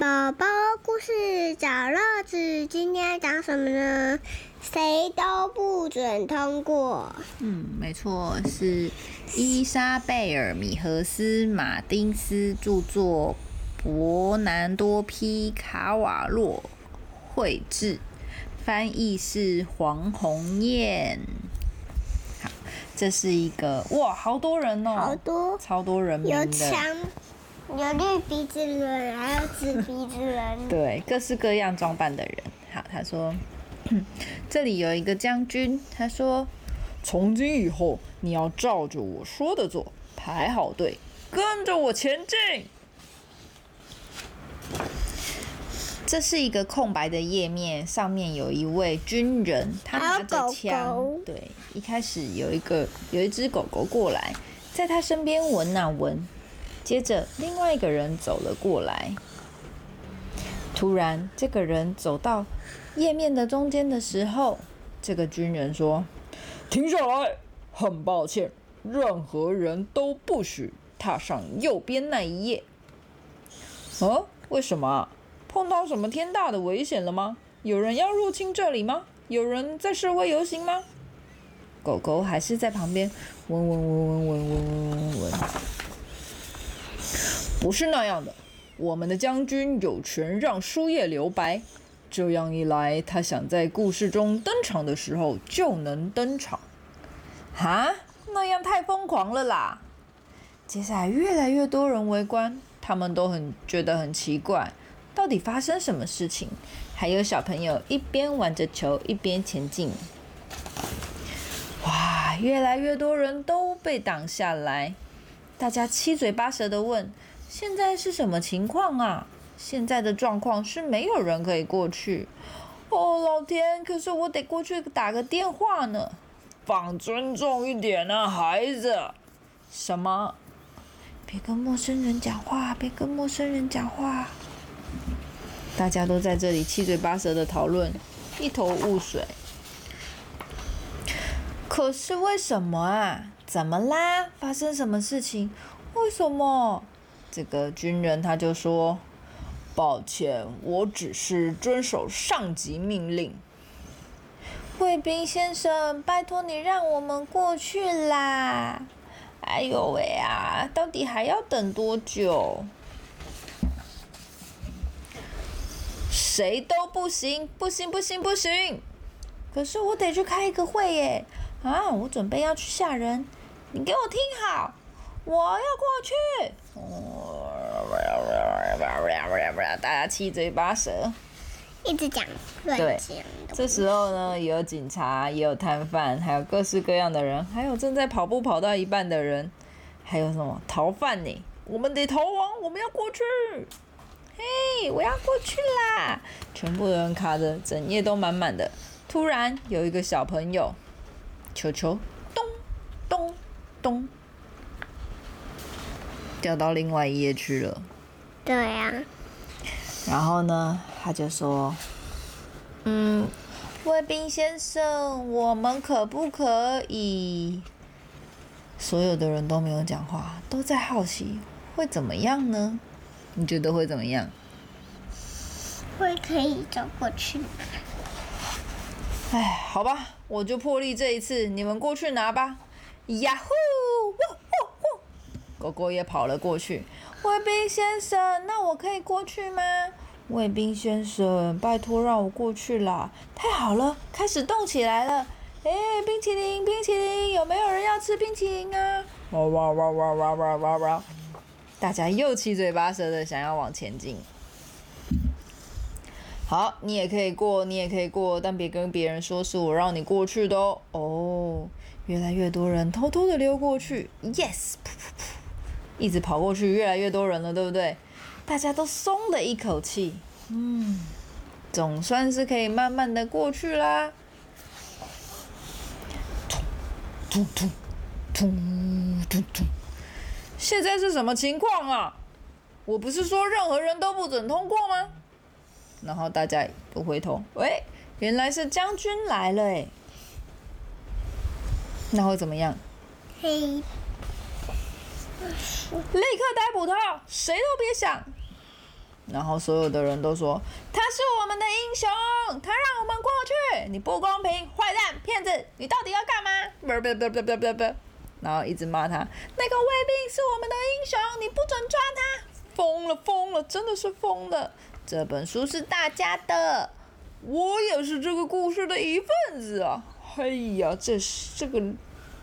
宝宝故事找乐子，今天讲什么呢？谁都不准通过。嗯，没错，是伊莎贝尔·米荷斯·马丁斯著作，伯南多·皮卡瓦洛绘制，翻译是黄鸿雁。好，这是一个哇，好多人哦，好多，超多人名有的。枪，有绿鼻子人，还有紫鼻子人。对，各式各样装扮的人。好，他说，这里有一个将军，他说，从今以后你要照着我说的做，排好队，跟着我前进。这是一个空白的页面，上面有一位军人，他拿着枪。狗对，一开始有一个有一只狗狗过来，在他身边闻啊闻，接着另外一个人走了过来。突然，这个人走到页面的中间的时候，这个军人说：“停下来！很抱歉，任何人都不许踏上右边那一页。”哦，为什么？碰到什么天大的危险了吗？有人要入侵这里吗？有人在示威游行吗？狗狗还是在旁边闻闻闻闻闻闻闻闻闻。不是那样的，我们的将军有权让书页留白，这样一来，他想在故事中登场的时候就能登场。哈，那样太疯狂了啦！接下来越来越多人围观，他们都很觉得很奇怪，到底发生什么事情？还有小朋友一边玩着球一边前进。哇，越来越多人都被挡下来，大家七嘴八舌的问：“现在是什么情况啊？”现在的状况是没有人可以过去。哦，老天！可是我得过去打个电话呢。放尊重一点啊，孩子。什么？别跟陌生人讲话，别跟陌生人讲话。大家都在这里七嘴八舌的讨论，一头雾水。可是为什么啊？怎么啦？发生什么事情？为什么？这个军人他就说：“抱歉，我只是遵守上级命令。”卫兵先生，拜托你让我们过去啦！哎呦喂啊，到底还要等多久？谁都不行，不行，不行，不行！可是我得去开一个会耶！啊，我准备要去吓人，你给我听好，我要过去！大家七嘴八舌。一直讲乱对。这时候呢，也有警察，也有摊贩，还有各式各样的人，还有正在跑步跑到一半的人，还有什么逃犯呢？我们得逃亡，我们要过去！嘿，我要过去啦！全部人卡着，整夜都满满的。突然有一个小朋友，球球咚咚咚掉到另外一页去了。对呀、然后呢，他就说：“嗯，卫兵先生，我们可不可以？”所有的人都没有讲话，都在好奇会怎么样呢？你觉得会怎么样？会可以走过去吗？哎，好吧，我就破例这一次，你们过去拿吧。呀呼！狗狗也跑了过去。卫兵先生，那我可以过去吗？卫兵先生，拜托让我过去啦！太好了，开始动起来了。哎，冰淇淋，冰淇淋，有没有人要吃冰淇淋啊？哇哇哇哇哇哇哇哇！大家又七嘴八舌的想要往前进。好，你也可以过，你也可以过，但别跟别人说是我让你过去的哦。哦，越来越多人偷偷的溜过去，yes，噗噗噗，一直跑过去，越来越多人了，对不对？大家都松了一口气，嗯，总算是可以慢慢的过去啦。突突突突突，现在是什么情况啊？我不是说任何人都不准通过吗？然后大家都回头，喂，原来是将军来了诶。那会怎么样？嘿立刻逮捕他，谁都别想。然后所有的人都说他是我们的英雄，他让我们过去。你不公平，坏蛋，骗子，你到底要干嘛？然后一直骂他。那个卫兵是我们的英雄，你不准抓他。疯了疯了，真的是疯了。这本书是大家的，我也是这个故事的一份子啊。哎呀，这这个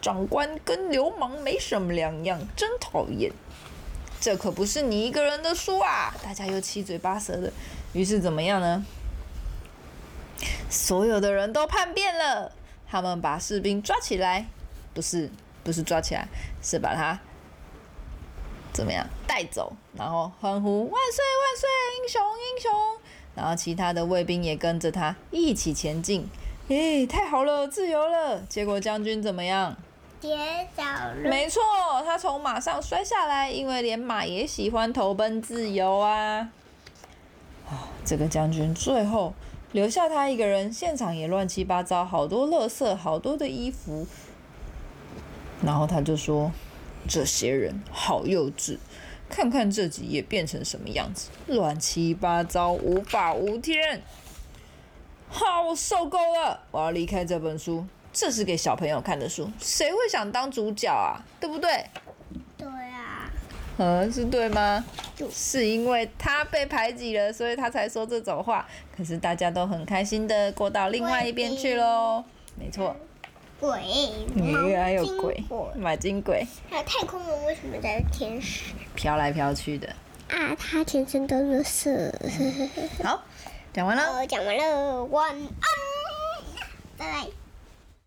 长官跟流氓没什么两样，真讨厌。这可不是你一个人的书啊！大家又七嘴八舌的，于是怎么样呢？所有的人都叛变了，他们把士兵抓起来，不是不是抓起来，是把他怎么样带走，然后欢呼万岁万岁，英雄英雄！然后其他的卫兵也跟着他一起前进。咦，太好了，自由了！结果将军怎么样？跌倒了。没错，他从马上摔下来，因为连马也喜欢投奔自由啊！啊，这个将军最后留下他一个人，现场也乱七八糟，好多垃圾，好多的衣服。然后他就说：“这些人好幼稚，看看这几页变成什么样子，乱七八糟，无法无天。”好，我受够了，我要离开这本书。这是给小朋友看的书，谁会想当主角啊？对不对？对啊。嗯，是对吗？是因为他被排挤了，所以他才说这种话。可是大家都很开心的过到另外一边去喽。没错。鬼。还有鬼。马金鬼。还有太空人为什么在天使？飘来飘去的。啊，他全身都是色。好，讲完了。讲完了，晚安，拜拜。